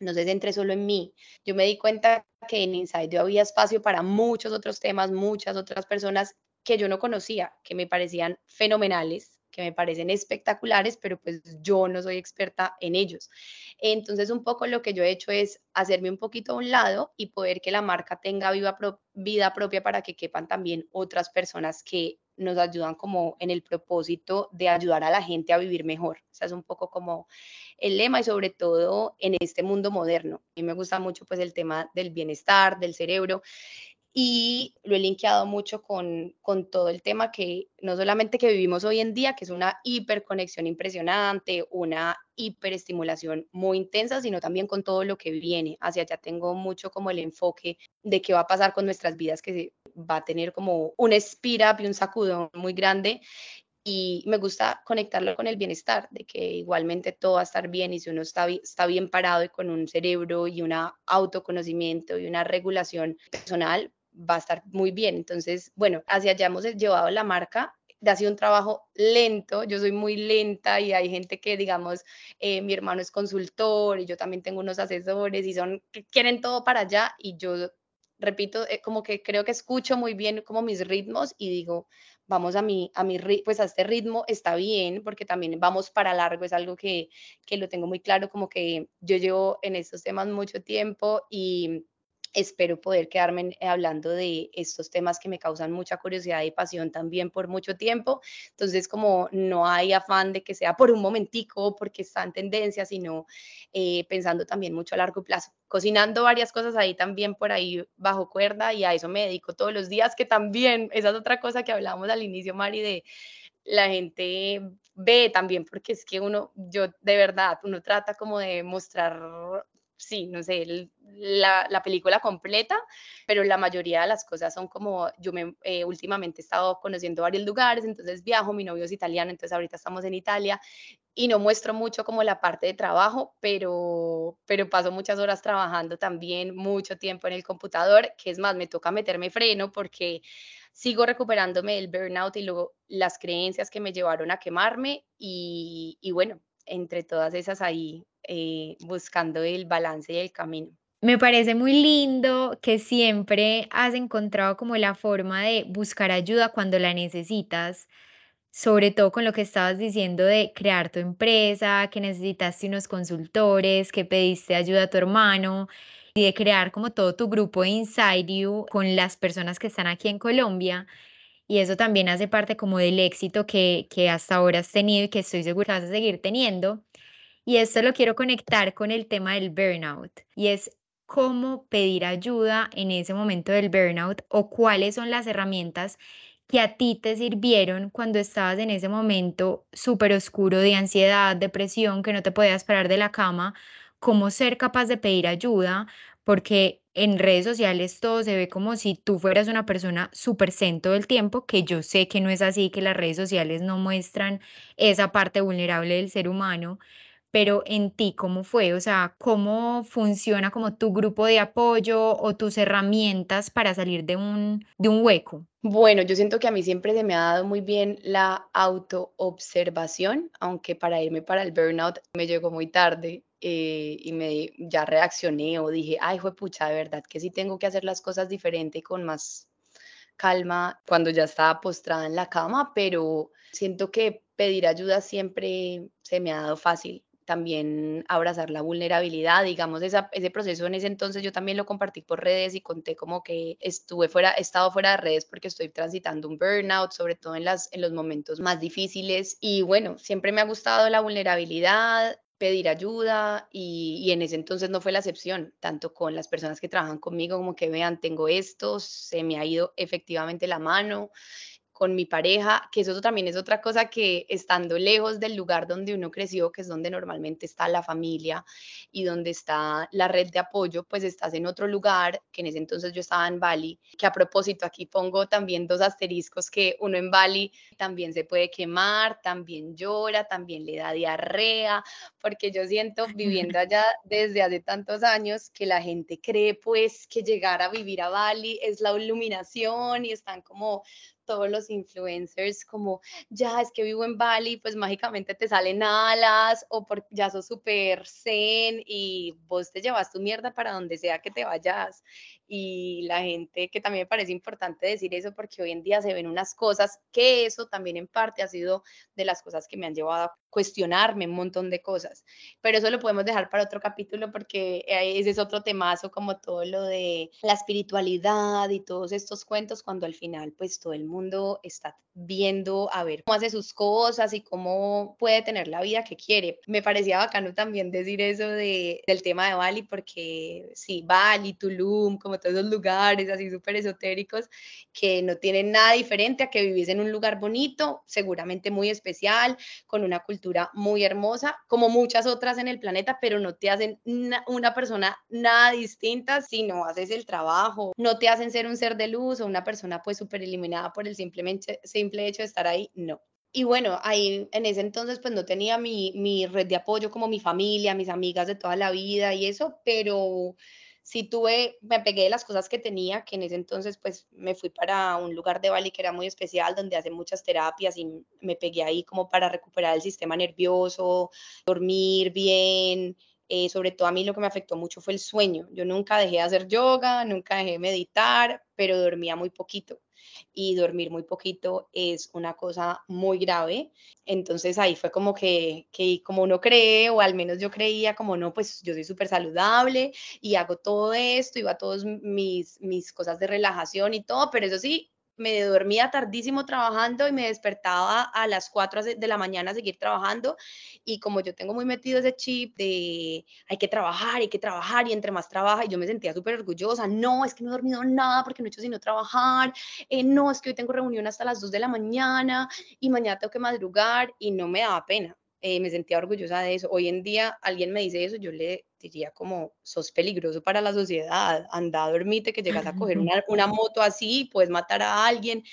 no se centre solo en mí. Yo me di cuenta que en Inside You había espacio para muchos otros temas, muchas otras personas que yo no conocía, que me parecían fenomenales, que me parecen espectaculares, pero pues yo no soy experta en ellos. Entonces, un poco lo que yo he hecho es hacerme un poquito a un lado y poder que la marca tenga vida propia para que quepan también otras personas que nos ayudan como en el propósito de ayudar a la gente a vivir mejor. O sea, es un poco como el lema y sobre todo en este mundo moderno. A mí me gusta mucho pues el tema del bienestar, del cerebro y lo he linkeado mucho con, con todo el tema que no solamente que vivimos hoy en día, que es una hiperconexión impresionante, una hiperestimulación muy intensa, sino también con todo lo que viene. Hacia allá tengo mucho como el enfoque de qué va a pasar con nuestras vidas, que va a tener como un speed up y un sacudón muy grande. Y me gusta conectarlo con el bienestar, de que igualmente todo va a estar bien y si uno está, está bien parado y con un cerebro y un autoconocimiento y una regulación personal, va a estar muy bien. Entonces, bueno, hacia allá hemos llevado la marca. Ha sido un trabajo lento, yo soy muy lenta y hay gente que, digamos, eh, mi hermano es consultor y yo también tengo unos asesores y son, quieren todo para allá y yo, repito, eh, como que creo que escucho muy bien como mis ritmos y digo, vamos a mi, a mi, pues a este ritmo está bien porque también vamos para largo, es algo que, que lo tengo muy claro, como que yo llevo en estos temas mucho tiempo y espero poder quedarme en- hablando de estos temas que me causan mucha curiosidad y pasión también por mucho tiempo. Entonces, como no hay afán de que sea por un momentico, porque está en tendencia, sino eh, pensando también mucho a largo plazo. Cocinando varias cosas ahí también por ahí bajo cuerda y a eso me dedico todos los días, que también, esa es otra cosa que hablábamos al inicio, Mari, de la gente ve también, porque es que uno, yo de verdad, uno trata como de mostrar, sí, no sé, la, la película completa, pero la mayoría de las cosas son como, yo me, eh, últimamente he estado conociendo varios lugares, entonces viajo, mi novio es italiano, entonces ahorita estamos en Italia y no muestro mucho como la parte de trabajo, pero, pero paso muchas horas trabajando también, mucho tiempo en el computador, que es más, me toca meterme freno porque sigo recuperándome del burnout y luego las creencias que me llevaron a quemarme y, y bueno, entre todas esas ahí eh, buscando el balance y el camino. Me parece muy lindo que siempre has encontrado como la forma de buscar ayuda cuando la necesitas, sobre todo con lo que estabas diciendo de crear tu empresa, que necesitaste unos consultores, que pediste ayuda a tu hermano y de crear como todo tu grupo de Inside You con las personas que están aquí en Colombia. Y eso también hace parte como del éxito que, que hasta ahora has tenido y que estoy segura que vas a seguir teniendo. Y esto lo quiero conectar con el tema del burnout y es cómo pedir ayuda en ese momento del burnout o cuáles son las herramientas que a ti te sirvieron cuando estabas en ese momento súper oscuro de ansiedad, depresión, que no te podías parar de la cama, cómo ser capaz de pedir ayuda, porque en redes sociales todo se ve como si tú fueras una persona súper zen todo el tiempo, que yo sé que no es así, que las redes sociales no muestran esa parte vulnerable del ser humano, pero en ti, ¿cómo fue? O sea, ¿cómo funciona como tu grupo de apoyo o tus herramientas para salir de un, de un hueco? Bueno, yo siento que a mí siempre se me ha dado muy bien la autoobservación, aunque para irme para el burnout me llegó muy tarde eh, y me ya reaccioné o dije, ay, pucha, de verdad que sí tengo que hacer las cosas diferente y con más calma cuando ya estaba postrada en la cama, pero siento que pedir ayuda siempre se me ha dado fácil también abrazar la vulnerabilidad, digamos, esa, ese proceso en ese entonces yo también lo compartí por redes y conté como que estuve fuera, he estado fuera de redes porque estoy transitando un burnout, sobre todo en, las, en los momentos más difíciles. Y bueno, siempre me ha gustado la vulnerabilidad, pedir ayuda y, y, en ese entonces no fue la excepción, tanto con las personas que trabajan conmigo como que vean, tengo esto, se me ha ido efectivamente la mano, con mi pareja, que eso también es otra cosa que estando lejos del lugar donde uno creció, que es donde normalmente está la familia y donde está la red de apoyo, pues estás en otro lugar, que en ese entonces yo estaba en Bali, que a propósito aquí pongo también dos asteriscos que uno en Bali también se puede quemar, también llora, también le da diarrea, porque yo siento viviendo allá desde hace tantos años que la gente cree pues que llegar a vivir a Bali es la iluminación y están como todos los influencers como, ya es que vivo en Bali, pues mágicamente te salen alas o por, ya sos súper zen y vos te llevas tu mierda para donde sea que te vayas. Y la gente, que también me parece importante decir eso porque hoy en día se ven unas cosas que eso también en parte ha sido de las cosas que me han llevado a cuestionarme un montón de cosas. Pero eso lo podemos dejar para otro capítulo porque ese es otro temazo como todo lo de la espiritualidad y todos estos cuentos cuando al final pues todo el mundo está viendo a ver cómo hace sus cosas y cómo puede tener la vida que quiere. Me parecía bacano también decir eso de, del tema de Bali porque sí, Bali, Tulum, como todos esos lugares así súper esotéricos que no tienen nada diferente a que vivís en un lugar bonito, seguramente muy especial, con una cultura muy hermosa, como muchas otras en el planeta, pero no te hacen una persona nada distinta si no haces el trabajo, no te hacen ser un ser de luz o una persona pues súper eliminada por el simplemente, simple hecho de estar ahí, no. Y bueno, ahí en ese entonces pues no tenía mi, mi red de apoyo como mi familia, mis amigas de toda la vida y eso, pero sí tuve, me pegué de las cosas que tenía, que en ese entonces pues me fui para un lugar de Bali que era muy especial, donde hace muchas terapias y me pegué ahí como para recuperar el sistema nervioso, dormir bien. Eh, sobre todo a mí lo que me afectó mucho fue el sueño. Yo nunca dejé de hacer yoga, nunca dejé de meditar, pero dormía muy poquito y dormir muy poquito es una cosa muy grave. Entonces ahí fue como que, que como uno cree, o al menos yo creía como no, pues yo soy súper saludable y hago todo esto, iba a todas mis, mis cosas de relajación y todo, pero eso sí, me dormía tardísimo trabajando y me despertaba a las 4 de la mañana a seguir trabajando y como yo tengo muy metido ese chip de hay que trabajar, hay que trabajar y entre más trabaja y yo me sentía súper orgullosa, no, es que no he dormido nada porque no he hecho sino trabajar, eh, no, es que hoy tengo reunión hasta las 2 de la mañana y mañana tengo que madrugar y no me daba pena. Eh, me sentía orgullosa de eso. Hoy en día alguien me dice eso, yo le diría como, sos peligroso para la sociedad, anda, dormite, que llegas a coger una, una moto así, puedes matar a alguien.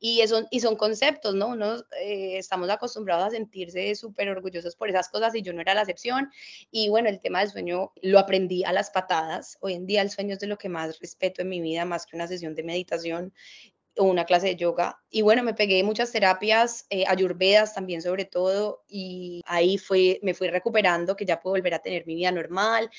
Y, eso, y son conceptos, ¿no? Uno, eh, estamos acostumbrados a sentirse súper orgullosos por esas cosas y yo no era la excepción. Y bueno, el tema del sueño lo aprendí a las patadas. Hoy en día el sueño es de lo que más respeto en mi vida, más que una sesión de meditación una clase de yoga. Y bueno, me pegué muchas terapias, eh, ayurvedas también sobre todo, y ahí fue, me fui recuperando, que ya puedo volver a tener mi vida normal.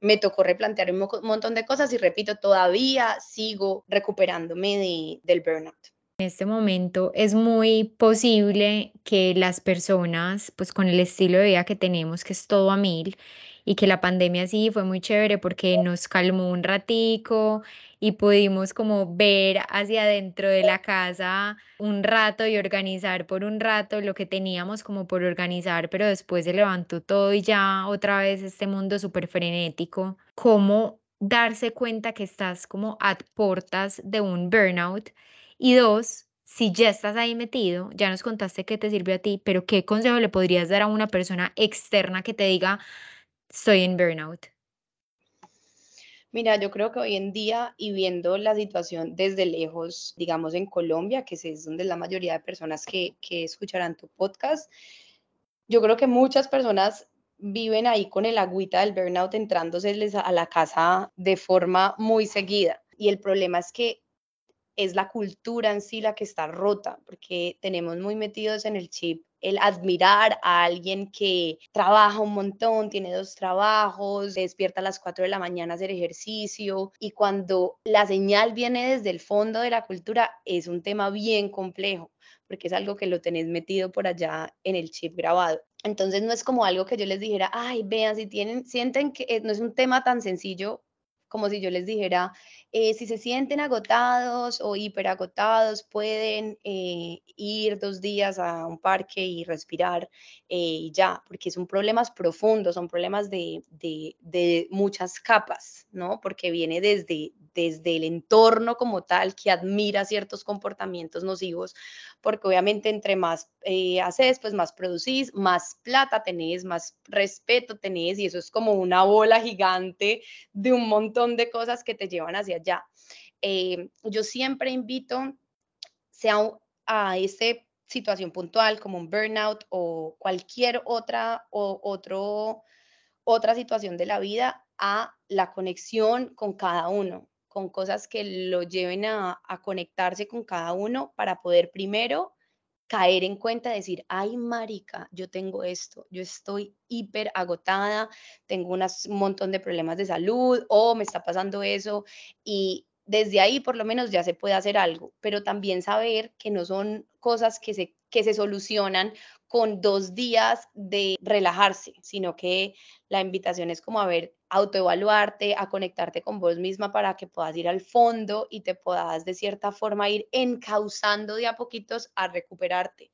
Me tocó replantear un montón de cosas y repito, todavía sigo recuperándome de, del burnout. En este momento es muy posible que las personas, pues con el estilo de vida que tenemos, que es todo a mil, y que la pandemia sí fue muy chévere porque nos calmó un ratico y pudimos como ver hacia adentro de la casa un rato y organizar por un rato lo que teníamos como por organizar, pero después se levantó todo y ya otra vez este mundo súper frenético. ¿Cómo darse cuenta que estás como a portas de un burnout? Y dos, si ya estás ahí metido, ya nos contaste qué te sirvió a ti, pero ¿qué consejo le podrías dar a una persona externa que te diga, estoy en burnout? Mira, yo creo que hoy en día y viendo la situación desde lejos, digamos en Colombia, que es donde la mayoría de personas que, que escucharán tu podcast, yo creo que muchas personas viven ahí con el agüita del burnout entrándoseles a la casa de forma muy seguida. Y el problema es que es la cultura en sí la que está rota, porque tenemos muy metidos en el chip el admirar a alguien que trabaja un montón, tiene dos trabajos, despierta a las 4 de la mañana a hacer ejercicio y cuando la señal viene desde el fondo de la cultura es un tema bien complejo porque es algo que lo tenés metido por allá en el chip grabado. Entonces no es como algo que yo les dijera, ay, vean, si tienen, sienten que eh, no es un tema tan sencillo como si yo les dijera, eh, si se sienten agotados o hiperagotados, pueden eh, ir dos días a un parque y respirar y ya, porque son problemas profundos, son problemas de, de, muchas capas, ¿no? Porque viene desde, desde el entorno como tal que admira ciertos comportamientos nocivos, porque obviamente entre más eh, haces, pues más producís, más plata tenés, más respeto tenés y eso es como una bola gigante de un montón de cosas que te llevan hacia allá. Eh, yo siempre invito, sea a esta situación puntual como un burnout o cualquier otra o otro otra situación de la vida a la conexión con cada uno con cosas que lo lleven a, conectarse con cada uno para poder primero caer en cuenta, decir, ay, marica, yo tengo esto, yo estoy hiper agotada, tengo un montón de problemas de salud o me está pasando eso y desde ahí por lo menos ya se puede hacer algo, pero también saber que no son cosas que se, que se solucionan con dos días de relajarse, sino que la invitación es como a ver, autoevaluarte, a conectarte con vos misma para que puedas ir al fondo y te puedas de cierta forma ir encauzando de a poquitos a recuperarte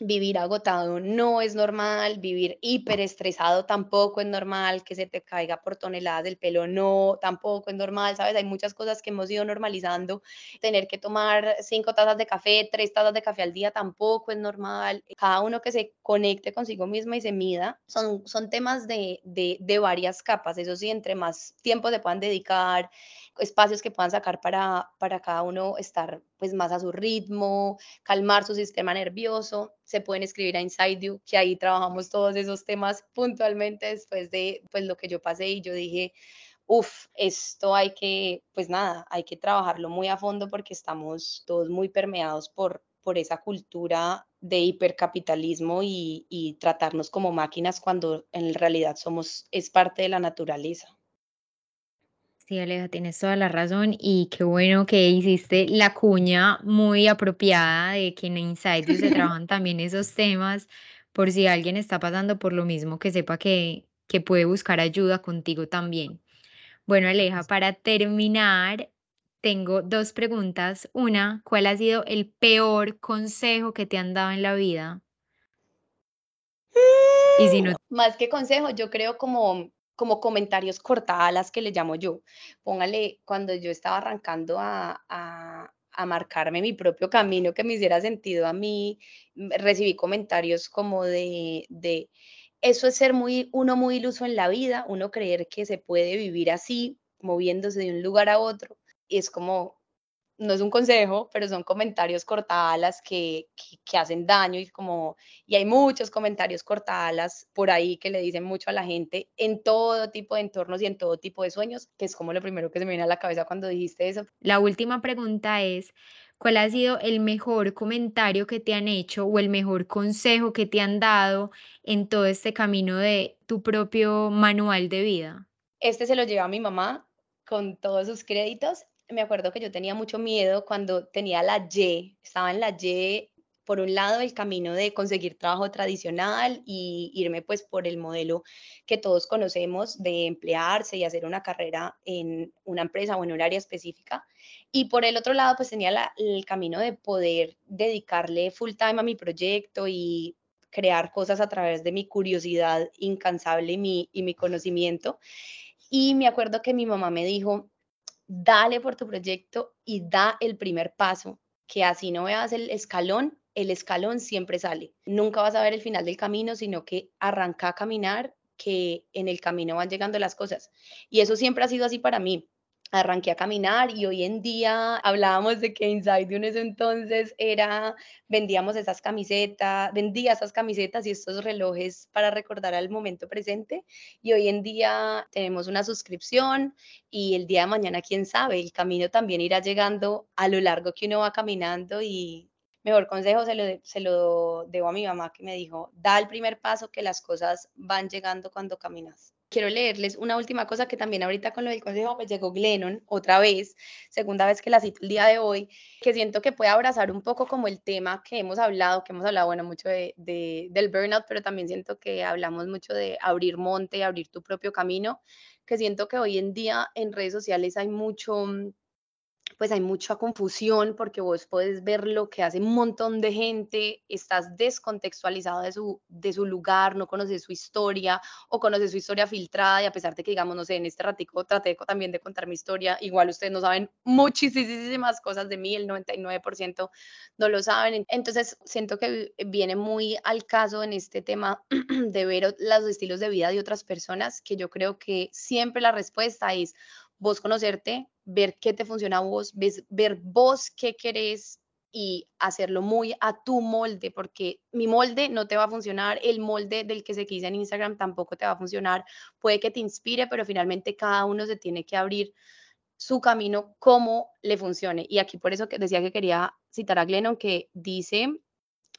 vivir agotado no es normal, vivir hiperestresado tampoco es normal, que se te caiga por toneladas del pelo no, tampoco es normal, ¿sabes? Hay muchas cosas que hemos ido normalizando, tener que tomar cinco tazas de café, tres tazas de café al día tampoco es normal, cada uno que se conecte consigo misma y se mida, son, son temas de, de, de varias capas, eso sí, entre más tiempo se puedan dedicar, espacios que puedan sacar para, para cada uno estar pues más a su ritmo, calmar su sistema nervioso. Se pueden escribir a Inside You, que ahí trabajamos todos esos temas puntualmente después de pues lo que yo pasé y yo dije, uff, esto hay que, pues nada, hay que trabajarlo muy a fondo porque estamos todos muy permeados por, por esa cultura de hipercapitalismo y, y tratarnos como máquinas cuando en realidad somos, es parte de la naturaleza. Sí, Aleja, tienes toda la razón y qué bueno que hiciste la cuña muy apropiada de que en Inside se trabajan también esos temas por si alguien está pasando por lo mismo, que sepa que, que puede buscar ayuda contigo también. Bueno, Aleja, para terminar, tengo dos preguntas. Una, ¿cuál ha sido el peor consejo que te han dado en la vida? Y si no... Más que consejo, yo creo como como comentarios cortadas que le llamo yo. Póngale, cuando yo estaba arrancando a, a, a, marcarme mi propio camino que me hiciera sentido a mí, mm, recibí comentarios como de, de, eso es ser muy, uno muy iluso en la vida, uno creer que se puede vivir así, moviéndose de un lugar a otro. Y es como, no es un consejo, pero son comentarios cortadas que, que, hacen daño y como, y hay muchos comentarios cortadas por ahí que le dicen mucho a la gente en todo tipo de entornos y en todo tipo de sueños, que es como lo primero que se me viene a la cabeza cuando dijiste eso. La última pregunta es, ¿cuál ha sido el mejor comentario que te han hecho o el mejor consejo que te han dado en todo este camino de tu propio manual de vida? Este se lo lleva a mi mamá con todos sus créditos me acuerdo que yo tenía mucho miedo cuando tenía la Y, estaba en la Y, por un lado, el camino de conseguir trabajo tradicional y irme pues por el modelo que todos conocemos de emplearse y hacer una carrera en una empresa o en un área específica. Y por el otro lado, pues tenía el camino de poder dedicarle full time a mi proyecto y crear cosas a través de mi curiosidad incansable y mi, y mi conocimiento. Y me acuerdo que mi mamá me dijo, dale por tu proyecto y da el primer paso que así no veas el escalón, el escalón siempre sale. Nunca vas a ver el final del camino, sino que arranca a caminar, que en el camino van llegando las cosas. Y eso siempre ha sido así para mí arranqué a caminar y hoy en día hablábamos de que Inside en ese entonces era, vendíamos esas camisetas, vendía esas camisetas y estos relojes para recordar al momento presente y hoy en día tenemos una suscripción y el día de mañana, quién sabe, el camino también irá llegando a lo largo que uno va caminando y mejor consejo se lo, se lo debo a mi mamá que me dijo, da el primer paso que las cosas van llegando cuando caminas quiero leerles una última cosa que también ahorita con lo del consejo me llegó Glennon otra vez, segunda vez que la cito el día de hoy, que siento que puede abrazar un poco como el tema que hemos hablado, que hemos hablado, bueno, mucho de, del burnout, pero también siento que hablamos mucho de abrir monte, abrir tu propio camino, que siento que hoy en día en redes sociales hay mucho pues hay mucha confusión porque vos puedes ver lo que hace un montón de gente, estás descontextualizado de su, de su lugar, no conoces su historia o conoces su historia filtrada y a pesar de que, digamos, no sé, en este ratico traté también de contar mi historia, igual ustedes no saben muchísimas cosas de mí, el 99% no lo saben. Entonces, siento que viene muy al caso en este tema de ver los estilos de vida de otras personas, que yo creo que siempre la respuesta es vos conocerte, ver qué te funciona a vos, ver vos qué querés y hacerlo muy a tu molde, porque mi molde no te va a funcionar, el molde del que se quise en Instagram tampoco te va a funcionar, puede que te inspire, pero finalmente cada uno se tiene que abrir su camino como le funcione. Y aquí por eso decía que quería citar a Glennon que dice,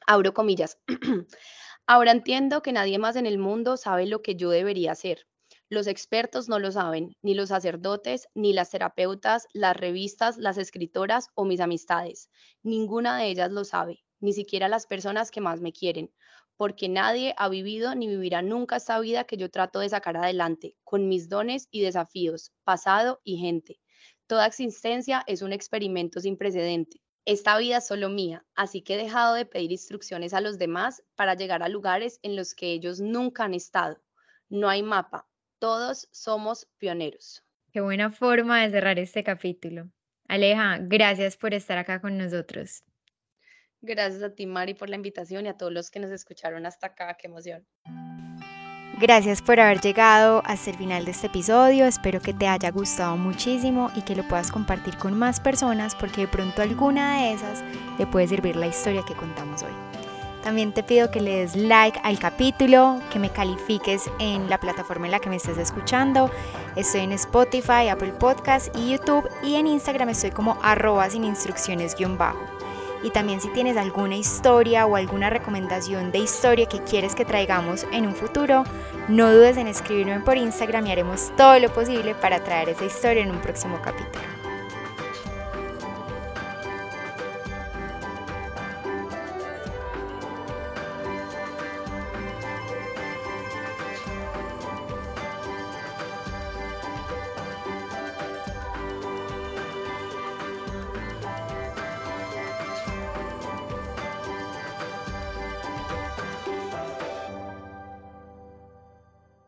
abro comillas, ahora entiendo que nadie más en el mundo sabe lo que yo debería hacer. Los expertos no lo saben, ni los sacerdotes, ni las terapeutas, las revistas, las escritoras o mis amistades. Ninguna de ellas lo sabe, ni siquiera las personas que más me quieren, porque nadie ha vivido ni vivirá nunca esta vida que yo trato de sacar adelante, con mis dones y desafíos, pasado y gente. Toda existencia es un experimento sin precedente. Esta vida es solo mía, así que he dejado de pedir instrucciones a los demás para llegar a lugares en los que ellos nunca han estado. No hay mapa, todos somos pioneros. Qué buena forma de cerrar este capítulo. Aleja, gracias por estar acá con nosotros. Gracias a ti, Mari, por la invitación y a todos los que nos escucharon hasta acá. Qué emoción. Gracias por haber llegado hasta el final de este episodio. Espero que te haya gustado muchísimo y que lo puedas compartir con más personas porque de pronto alguna de esas le puede servir la historia que contamos hoy. También te pido que le des like al capítulo, que me califiques en la plataforma en la que me estés escuchando. Estoy en Spotify, Apple Podcast y YouTube y en Instagram estoy como arroba sin instrucciones. Y también si tienes alguna historia o alguna recomendación de historia que quieres que traigamos en un futuro, no dudes en escribirme por Instagram y haremos todo lo posible para traer esa historia en un próximo capítulo.